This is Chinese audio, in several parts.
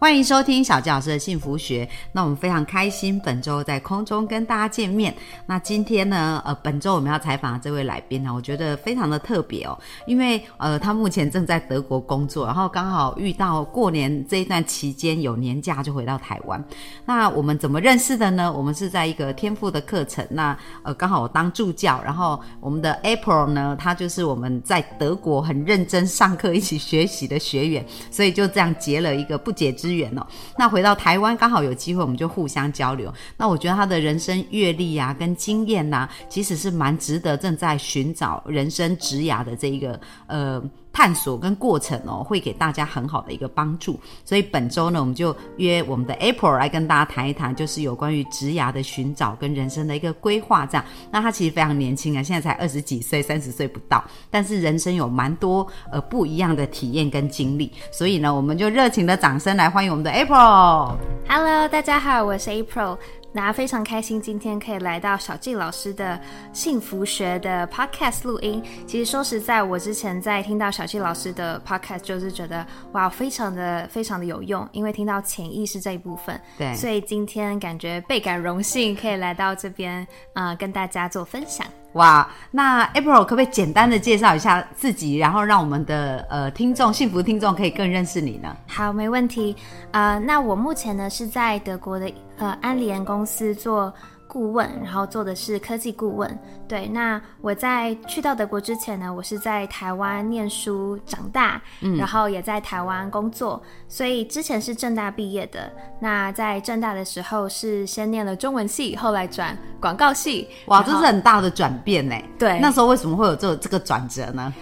欢迎收听小纪老师的幸福学。那我们非常开心，本周在空中跟大家见面。那今天呢，呃，本周我们要采访的这位来宾呢，我觉得非常的特别哦，因为呃，他目前正在德国工作，然后刚好遇到过年这一段期间有年假，就回到台湾。那我们怎么认识的呢？我们是在一个天赋的课程，那呃，刚好我当助教，然后我们的 April 呢，他就是我们在德国很认真上课、一起学习的学员，所以就这样结了一个不解之。资源哦，那回到台湾刚好有机会，我们就互相交流。那我觉得他的人生阅历呀，跟经验呐，其实是蛮值得正在寻找人生职涯的这一个呃。探索跟过程哦，会给大家很好的一个帮助。所以本周呢，我们就约我们的 April 来跟大家谈一谈，就是有关于职涯的寻找跟人生的一个规划。这样，那他其实非常年轻啊，现在才二十几岁，三十岁不到，但是人生有蛮多呃不一样的体验跟经历。所以呢，我们就热情的掌声来欢迎我们的 April。Hello，大家好，我是 April。那非常开心，今天可以来到小纪老师的幸福学的 podcast 录音。其实说实在，我之前在听到小纪老师的 podcast，就是觉得哇，非常的非常的有用，因为听到潜意识这一部分。对，所以今天感觉倍感荣幸，可以来到这边啊，跟大家做分享。哇，那 April 可不可以简单的介绍一下自己，然后让我们的呃听众幸福听众可以更认识你呢？好，没问题。呃，那我目前呢是在德国的呃安联公司做。顾问，然后做的是科技顾问。对，那我在去到德国之前呢，我是在台湾念书长大，嗯，然后也在台湾工作，所以之前是正大毕业的。那在正大的时候是先念了中文系，后来转广告系。哇，这是很大的转变呢。对，那时候为什么会有这这个转折呢？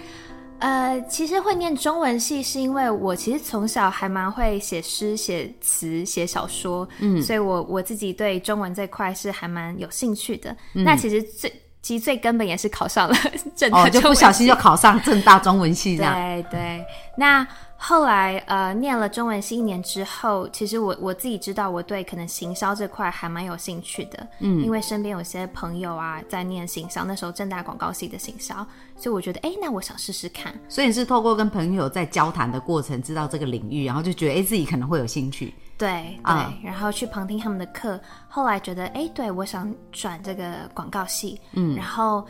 呃，其实会念中文系是因为我其实从小还蛮会写诗、写词、写小说，嗯，所以我我自己对中文这块是还蛮有兴趣的。那其实最其实最根本也是考上了 正大，就不小心就考上正大中文系这样。对对，那。后来，呃，念了中文系一年之后，其实我我自己知道，我对可能行销这块还蛮有兴趣的，嗯，因为身边有些朋友啊在念行销，那时候正大广告系的行销，所以我觉得，哎，那我想试试看。所以你是透过跟朋友在交谈的过程，知道这个领域，然后就觉得，哎，自己可能会有兴趣。对对，然后去旁听他们的课，后来觉得，哎，对我想转这个广告系，嗯，然后。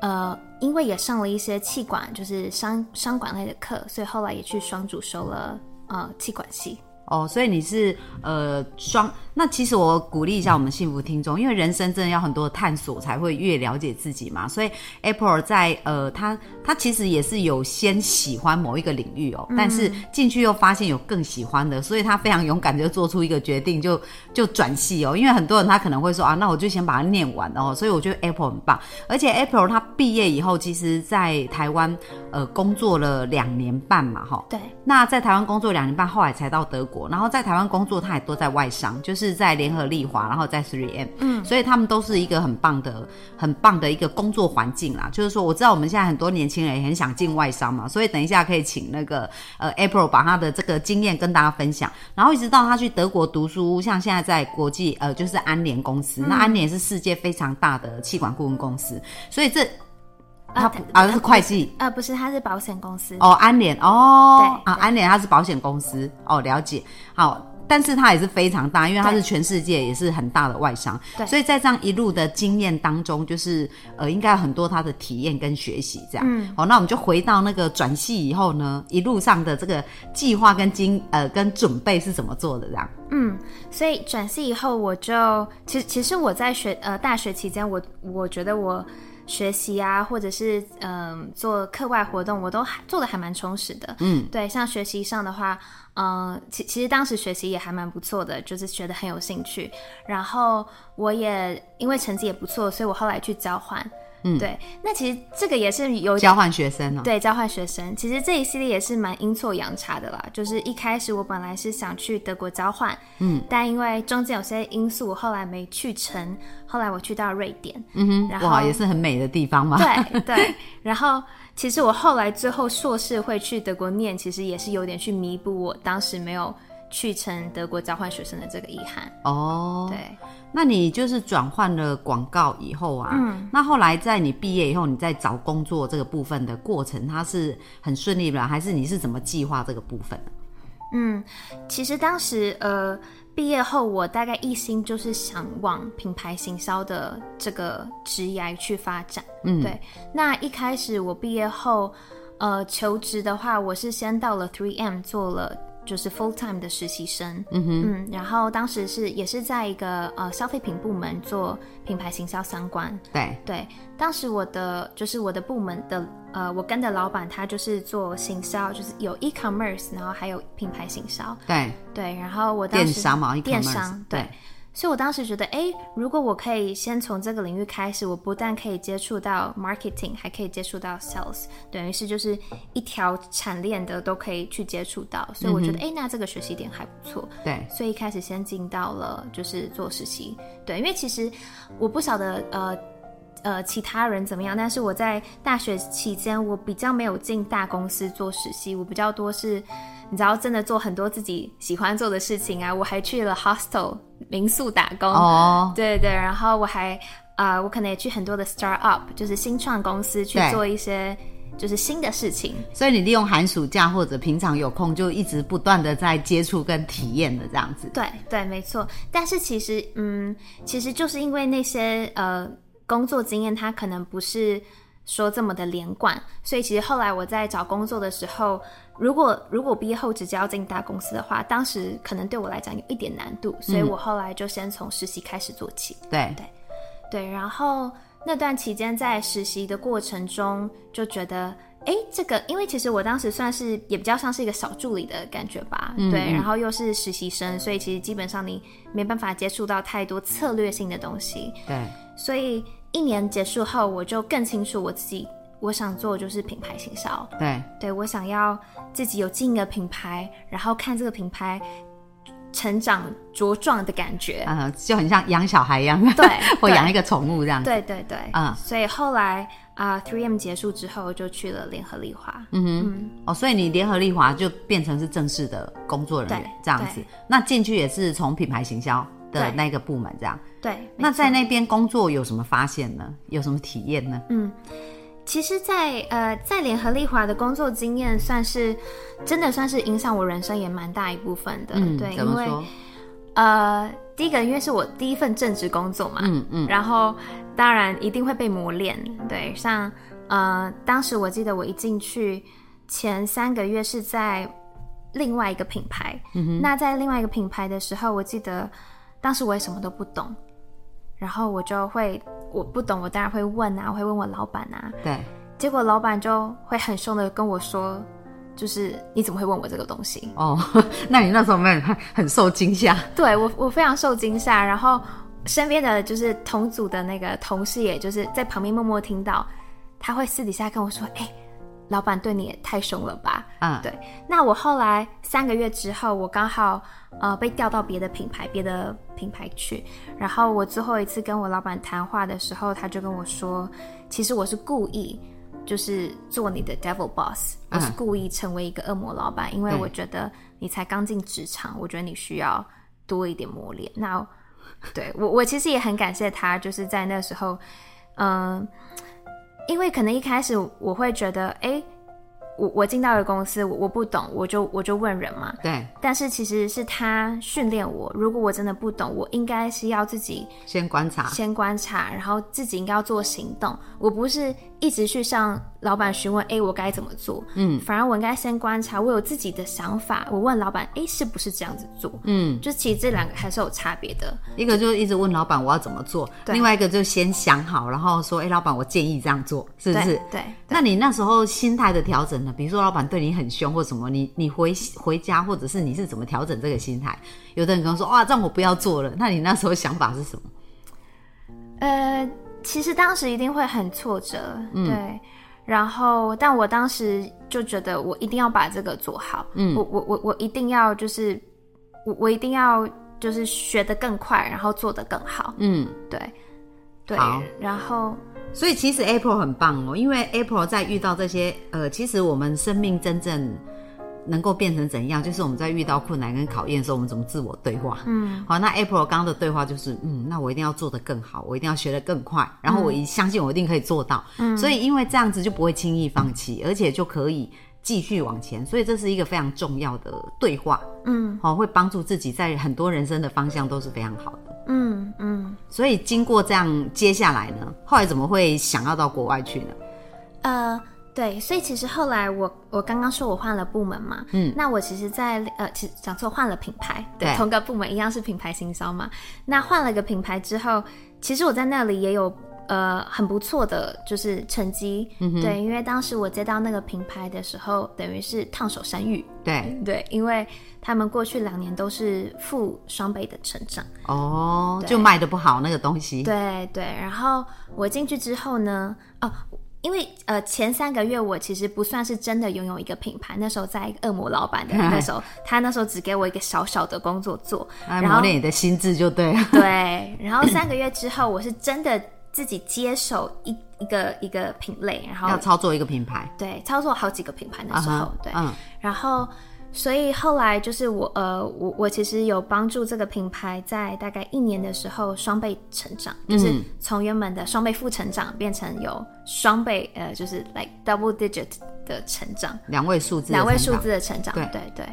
呃，因为也上了一些气管，就是商商管类的课，所以后来也去双主修了呃气管系。哦，所以你是呃双。那其实我鼓励一下我们幸福听众，因为人生真的要很多的探索，才会越了解自己嘛。所以 April 在呃，他他其实也是有先喜欢某一个领域哦，但是进去又发现有更喜欢的，所以他非常勇敢就做出一个决定，就就转系哦。因为很多人他可能会说啊，那我就先把它念完哦。所以我觉得 Apple 很棒，而且 April 他毕业以后，其实在台湾呃工作了两年半嘛，哈。对。那在台湾工作两年半，后来才到德国，然后在台湾工作他也都在外商，就是。在联合利华，然后在 Three M，嗯，所以他们都是一个很棒的、很棒的一个工作环境啦。就是说，我知道我们现在很多年轻人也很想进外商嘛，所以等一下可以请那个呃 April 把他的这个经验跟大家分享。然后一直到他去德国读书，像现在在国际呃就是安联公司，那安联是世界非常大的气管顾问公司，所以这他啊是会计呃不是，他是保险公司哦，安联哦，啊安联他是保险公司哦，了解好。但是他也是非常大，因为他是全世界也是很大的外商，对，所以在这样一路的经验当中，就是呃，应该有很多他的体验跟学习这样。嗯，好，那我们就回到那个转系以后呢，一路上的这个计划跟经呃跟准备是怎么做的这样？嗯，所以转系以后，我就其实其实我在学呃大学期间，我我觉得我。学习啊，或者是嗯做课外活动，我都还做的还蛮充实的。嗯，对，像学习上的话，嗯，其其实当时学习也还蛮不错的，就是学得很有兴趣。然后我也因为成绩也不错，所以我后来去交换。嗯，对。那其实这个也是有交换学生哦。对，交换学生。其实这一系列也是蛮阴错阳差的啦。就是一开始我本来是想去德国交换，嗯，但因为中间有些因素，后来没去成。后来我去到瑞典，嗯哼，然后也是很美的地方嘛。对对。然后其实我后来最后硕士会去德国念，其实也是有点去弥补我当时没有。去成德国交换学生的这个遗憾哦，对，那你就是转换了广告以后啊，嗯，那后来在你毕业以后，你在找工作这个部分的过程，它是很顺利的，还是你是怎么计划这个部分？嗯，其实当时呃毕业后，我大概一心就是想往品牌行销的这个职业去发展，嗯，对。那一开始我毕业后，呃，求职的话，我是先到了 Three M 做了。就是 full time 的实习生，嗯哼，嗯，然后当时是也是在一个呃消费品部门做品牌行销相关，对。对，当时我的就是我的部门的呃，我跟的老板他就是做行销，就是有 e commerce，然后还有品牌行销，对。对，然后我当时电商嘛，电商对。所以，我当时觉得，哎，如果我可以先从这个领域开始，我不但可以接触到 marketing，还可以接触到 sales，等于是就是一条产链的都可以去接触到。所以我觉得，哎，那这个学习点还不错。对，所以一开始先进到了就是做实习。对，因为其实我不晓得，呃呃，其他人怎么样，但是我在大学期间，我比较没有进大公司做实习，我比较多是。你知道，真的做很多自己喜欢做的事情啊！我还去了 hostel 民宿打工，哦，对对，然后我还啊，我可能也去很多的 start up，就是新创公司去做一些就是新的事情。所以你利用寒暑假或者平常有空，就一直不断的在接触跟体验的这样子。对对，没错。但是其实，嗯，其实就是因为那些呃工作经验，它可能不是说这么的连贯，所以其实后来我在找工作的时候。如果如果毕业后直接要进大公司的话，当时可能对我来讲有一点难度，所以我后来就先从实习开始做起。对对对，然后那段期间在实习的过程中，就觉得，哎，这个因为其实我当时算是也比较像是一个小助理的感觉吧，对，然后又是实习生，所以其实基本上你没办法接触到太多策略性的东西。对，所以一年结束后，我就更清楚我自己。我想做就是品牌行销，对，对我想要自己有进一个品牌，然后看这个品牌成长茁壮的感觉，嗯，就很像养小孩一样，对，或养一个宠物这样，对对对，嗯，所以后来啊，Three M 结束之后就去了联合利华，嗯哼，哦，所以你联合利华就变成是正式的工作人员这样子，那进去也是从品牌行销的那个部门这样，对，那在那边工作有什么发现呢？有什么体验呢？嗯。其实，在呃，在联合利华的工作经验，算是真的算是影响我人生也蛮大一部分的。嗯，对，因为呃，第一个，因为是我第一份正职工作嘛，嗯嗯，然后当然一定会被磨练。对，像呃，当时我记得我一进去前三个月是在另外一个品牌，嗯那在另外一个品牌的时候，我记得当时我也什么都不懂。然后我就会我不懂，我当然会问啊，我会问我老板啊。对。结果老板就会很凶的跟我说，就是你怎么会问我这个东西？哦，那你那时候没有很很受惊吓？对我我非常受惊吓，然后身边的就是同组的那个同事，也就是在旁边默默听到，他会私底下跟我说，哎。老板对你也太凶了吧？嗯，对。那我后来三个月之后，我刚好呃被调到别的品牌，别的品牌去。然后我最后一次跟我老板谈话的时候，他就跟我说，其实我是故意就是做你的 devil boss，我是故意成为一个恶魔老板，因为我觉得你才刚进职场，我觉得你需要多一点磨练。那对我我其实也很感谢他，就是在那时候，嗯。因为可能一开始我会觉得，哎。我我进到一个公司，我我不懂，我就我就问人嘛。对。但是其实是他训练我，如果我真的不懂，我应该是要自己先观察，先观察，然后自己应该要做行动。我不是一直去向老板询问，哎，我该怎么做？嗯。反而我应该先观察，我有自己的想法，我问老板，哎，是不是这样子做？嗯。就其实这两个还是有差别的。一个就是一直问老板我要怎么做，另外一个就先想好，然后说，哎，老板我建议这样做，是不是？对。那你那时候心态的调整？比如说，老板对你很凶或什么，你你回回家，或者是你是怎么调整这个心态？有的人可能说，哇，这样我不要做了。那你那时候想法是什么？呃，其实当时一定会很挫折，对。然后，但我当时就觉得我一定要把这个做好，嗯，我我我我一定要就是我我一定要就是学得更快，然后做得更好，嗯，对，对，然后，所以其实 April 很棒哦，因为 April 在遇到这些呃，其实我们生命真正。能够变成怎样？就是我们在遇到困难跟考验的时候，我们怎么自我对话？嗯，好，那 April 刚刚的对话就是，嗯，那我一定要做得更好，我一定要学得更快，然后我一相信我一定可以做到。嗯，所以因为这样子就不会轻易放弃，而且就可以继续往前。所以这是一个非常重要的对话。嗯，好，会帮助自己在很多人生的方向都是非常好的。嗯嗯。所以经过这样，接下来呢，后来怎么会想要到国外去呢？呃。对，所以其实后来我我刚刚说我换了部门嘛，嗯，那我其实，在呃，其实讲错换了品牌，对，同个部门一样是品牌行销嘛。那换了个品牌之后，其实我在那里也有呃很不错的就是成绩，对，因为当时我接到那个品牌的时候，等于是烫手山芋，对 对，因为他们过去两年都是负双倍的成长，哦，就卖的不好那个东西，对对，然后我进去之后呢，哦。因为呃前三个月我其实不算是真的拥有一个品牌，那时候在恶魔老板的 那时候，他那时候只给我一个小小的工作做，然后磨练你的心智就对了。对，然后三个月之后，我是真的自己接手一一个一个品类，然后要操作一个品牌，对，操作好几个品牌的时候，对，然后。所以后来就是我呃我我其实有帮助这个品牌在大概一年的时候双倍成长，就是从原本的双倍负成长变成有双倍呃就是 like double digit 的成长，两位数字两位数字的成长，对对对。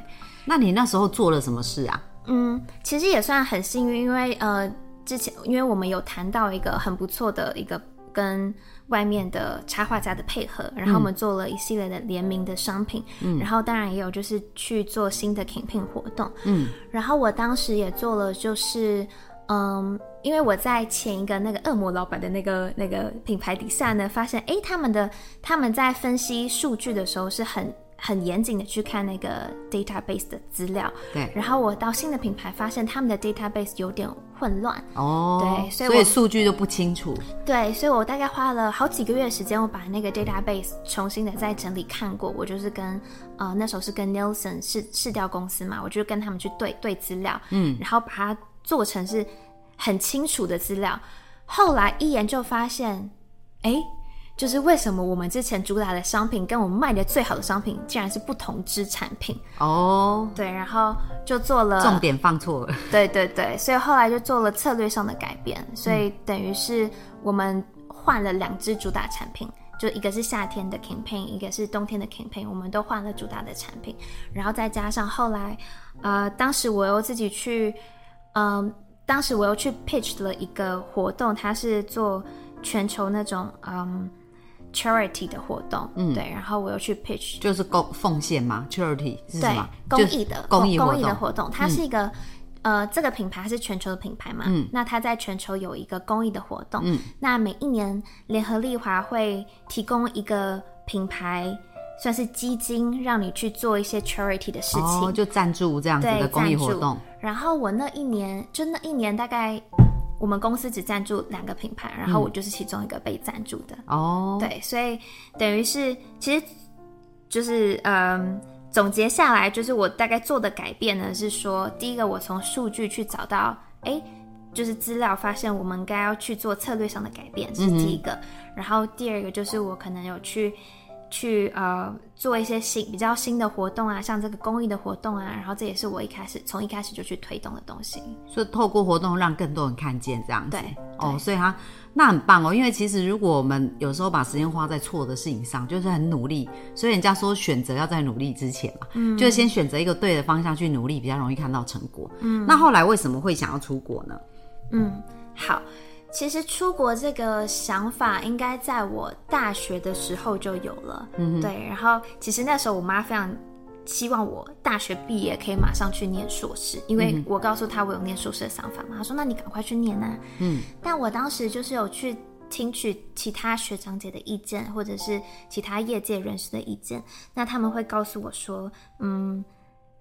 那你那时候做了什么事啊？嗯，其实也算很幸运，因为呃之前因为我们有谈到一个很不错的一个跟。外面的插画家的配合，然后我们做了一系列的联名的商品，嗯，然后当然也有就是去做新的 campaign 活动，嗯，然后我当时也做了，就是嗯，因为我在前一个那个恶魔老板的那个那个品牌底下呢，发现哎，他们的他们在分析数据的时候是很。很严谨的去看那个 database 的资料，对。然后我到新的品牌，发现他们的 database 有点混乱，哦，对，所以所以数据都不清楚。对，所以我大概花了好几个月时间，我把那个 database 重新的再整理看过。我就是跟呃那时候是跟 Nielsen 试试调公司嘛，我就跟他们去对对资料，嗯，然后把它做成是很清楚的资料。后来一研究发现，哎。就是为什么我们之前主打的商品跟我们卖的最好的商品，竟然是不同支产品哦？对，然后就做了重点放错了。对对对，所以后来就做了策略上的改变，所以等于是我们换了两支主打产品，就一个是夏天的 campaign，一个是冬天的 campaign，我们都换了主打的产品，然后再加上后来，呃，当时我又自己去，嗯，当时我又去 pitch 了一个活动，它是做全球那种，嗯。Charity 的活动，嗯，对，然后我又去 pitch，就是贡奉献嘛，charity 是什么？公益的公益公益的活动，它是一个呃，这个品牌是全球的品牌嘛，嗯，那它在全球有一个公益的活动，嗯，那每一年联合利华会提供一个品牌，算是基金，让你去做一些 charity 的事情，就赞助这样子的公益活动。然后我那一年，就那一年大概。我们公司只赞助两个品牌，然后我就是其中一个被赞助的。哦，对，所以等于是，其实就是嗯，总结下来，就是我大概做的改变呢，是说，第一个，我从数据去找到，哎，就是资料发现我们该要去做策略上的改变，是第一个。然后第二个就是我可能有去。去呃做一些新比较新的活动啊，像这个公益的活动啊，然后这也是我一开始从一开始就去推动的东西。所以透过活动让更多人看见这样子。对哦，所以他那很棒哦，因为其实如果我们有时候把时间花在错的事情上，就是很努力。所以人家说选择要在努力之前嘛，嗯，就是先选择一个对的方向去努力，比较容易看到成果。嗯，那后来为什么会想要出国呢？嗯，好。其实出国这个想法应该在我大学的时候就有了，嗯对。然后其实那时候我妈非常希望我大学毕业可以马上去念硕士，因为我告诉她我有念硕士的想法嘛。她说：“那你赶快去念啊。”嗯。但我当时就是有去听取其他学长姐的意见，或者是其他业界人士的意见，那他们会告诉我说：“嗯。”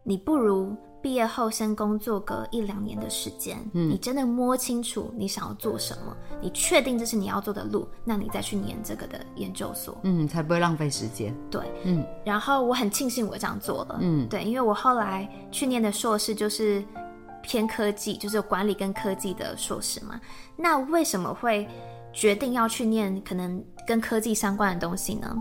你不如毕业后先工作个一两年的时间，嗯你真的摸清楚你想要做什么，你确定这是你要做的路，那你再去念这个的研究所，嗯，才不会浪费时间。对，嗯。然后我很庆幸我这样做了，嗯，对，因为我后来去念的硕士就是偏科技，就是管理跟科技的硕士嘛。那为什么会决定要去念可能跟科技相关的东西呢？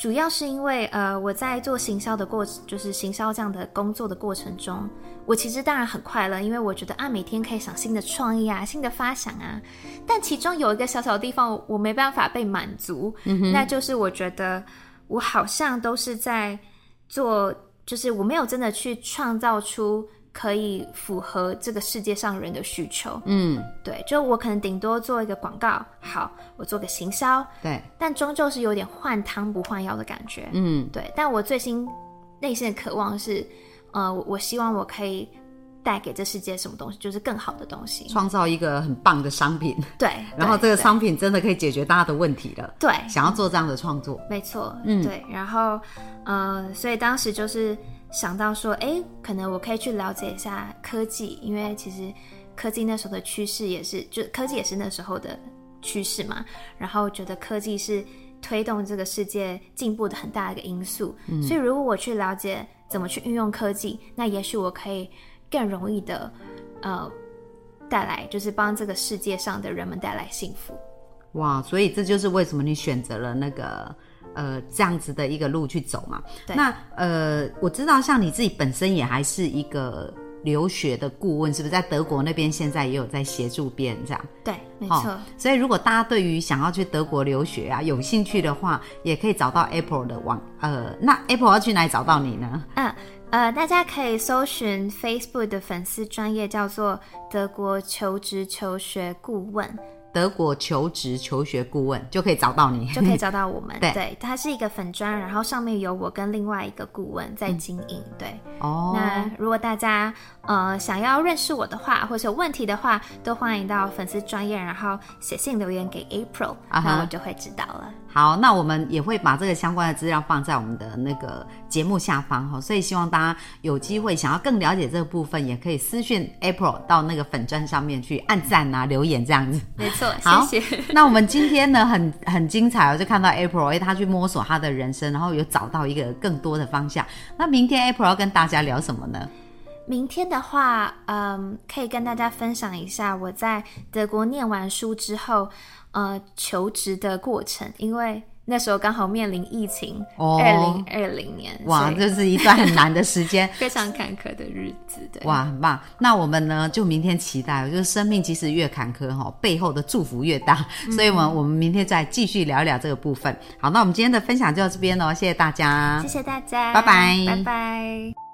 主要是因为，呃，我在做行销的过程，就是行销这样的工作的过程中，我其实当然很快乐，因为我觉得啊，每天可以想新的创意啊，新的发想啊。但其中有一个小小的地方，我没办法被满足，那就是我觉得我好像都是在做，就是我没有真的去创造出。可以符合这个世界上人的需求，嗯，对，就我可能顶多做一个广告，好，我做个行销，对，但终究是有点换汤不换药的感觉，嗯，对。但我最新内心的渴望是，呃，我希望我可以带给这世界什么东西，就是更好的东西，创造一个很棒的商品，对，然后这个商品真的可以解决大家的问题了，对，想要做这样的创作，没错，嗯，对，然后，呃，所以当时就是。想到说，哎，可能我可以去了解一下科技，因为其实科技那时候的趋势也是，就科技也是那时候的趋势嘛。然后觉得科技是推动这个世界进步的很大的一个因素。所以如果我去了解怎么去运用科技，那也许我可以更容易的，呃，带来就是帮这个世界上的人们带来幸福。哇，所以这就是为什么你选择了那个。呃，这样子的一个路去走嘛？那呃，我知道像你自己本身也还是一个留学的顾问，是不是在德国那边现在也有在协助别人这样？对，没错。所以如果大家对于想要去德国留学啊有兴趣的话，也可以找到 Apple 的网。呃，那 Apple 要去哪里找到你呢？嗯呃，大家可以搜寻 Facebook 的粉丝专业叫做德国求职求学顾问。德国求职求学顾问就可以找到你，就可以找到我们。对，它是一个粉砖，然后上面有我跟另外一个顾问在经营。对，哦。那如果大家呃想要认识我的话，或者有问题的话，都欢迎到粉丝专业，然后写信留言给 April，然后就会知道了。好，那我们也会把这个相关的资料放在我们的那个节目下方哈，所以希望大家有机会想要更了解这个部分，也可以私讯 April 到那个粉砖上面去按赞啊、留言这样子。没错，谢谢。那我们今天呢，很很精彩哦，就看到 April 哎，他去摸索他的人生，然后有找到一个更多的方向。那明天 April 要跟大家聊什么呢？明天的话，嗯，可以跟大家分享一下我在德国念完书之后。呃，求职的过程，因为那时候刚好面临疫情，二零二零年，哇，这是一段很难的时间，非常坎坷的日子，对，哇，很棒。那我们呢，就明天期待，就是生命其实越坎坷哈，背后的祝福越大，所以，我们我们明天再继续聊一聊这个部分。好，那我们今天的分享就到这边喽，谢谢大家，谢谢大家，拜拜，拜拜。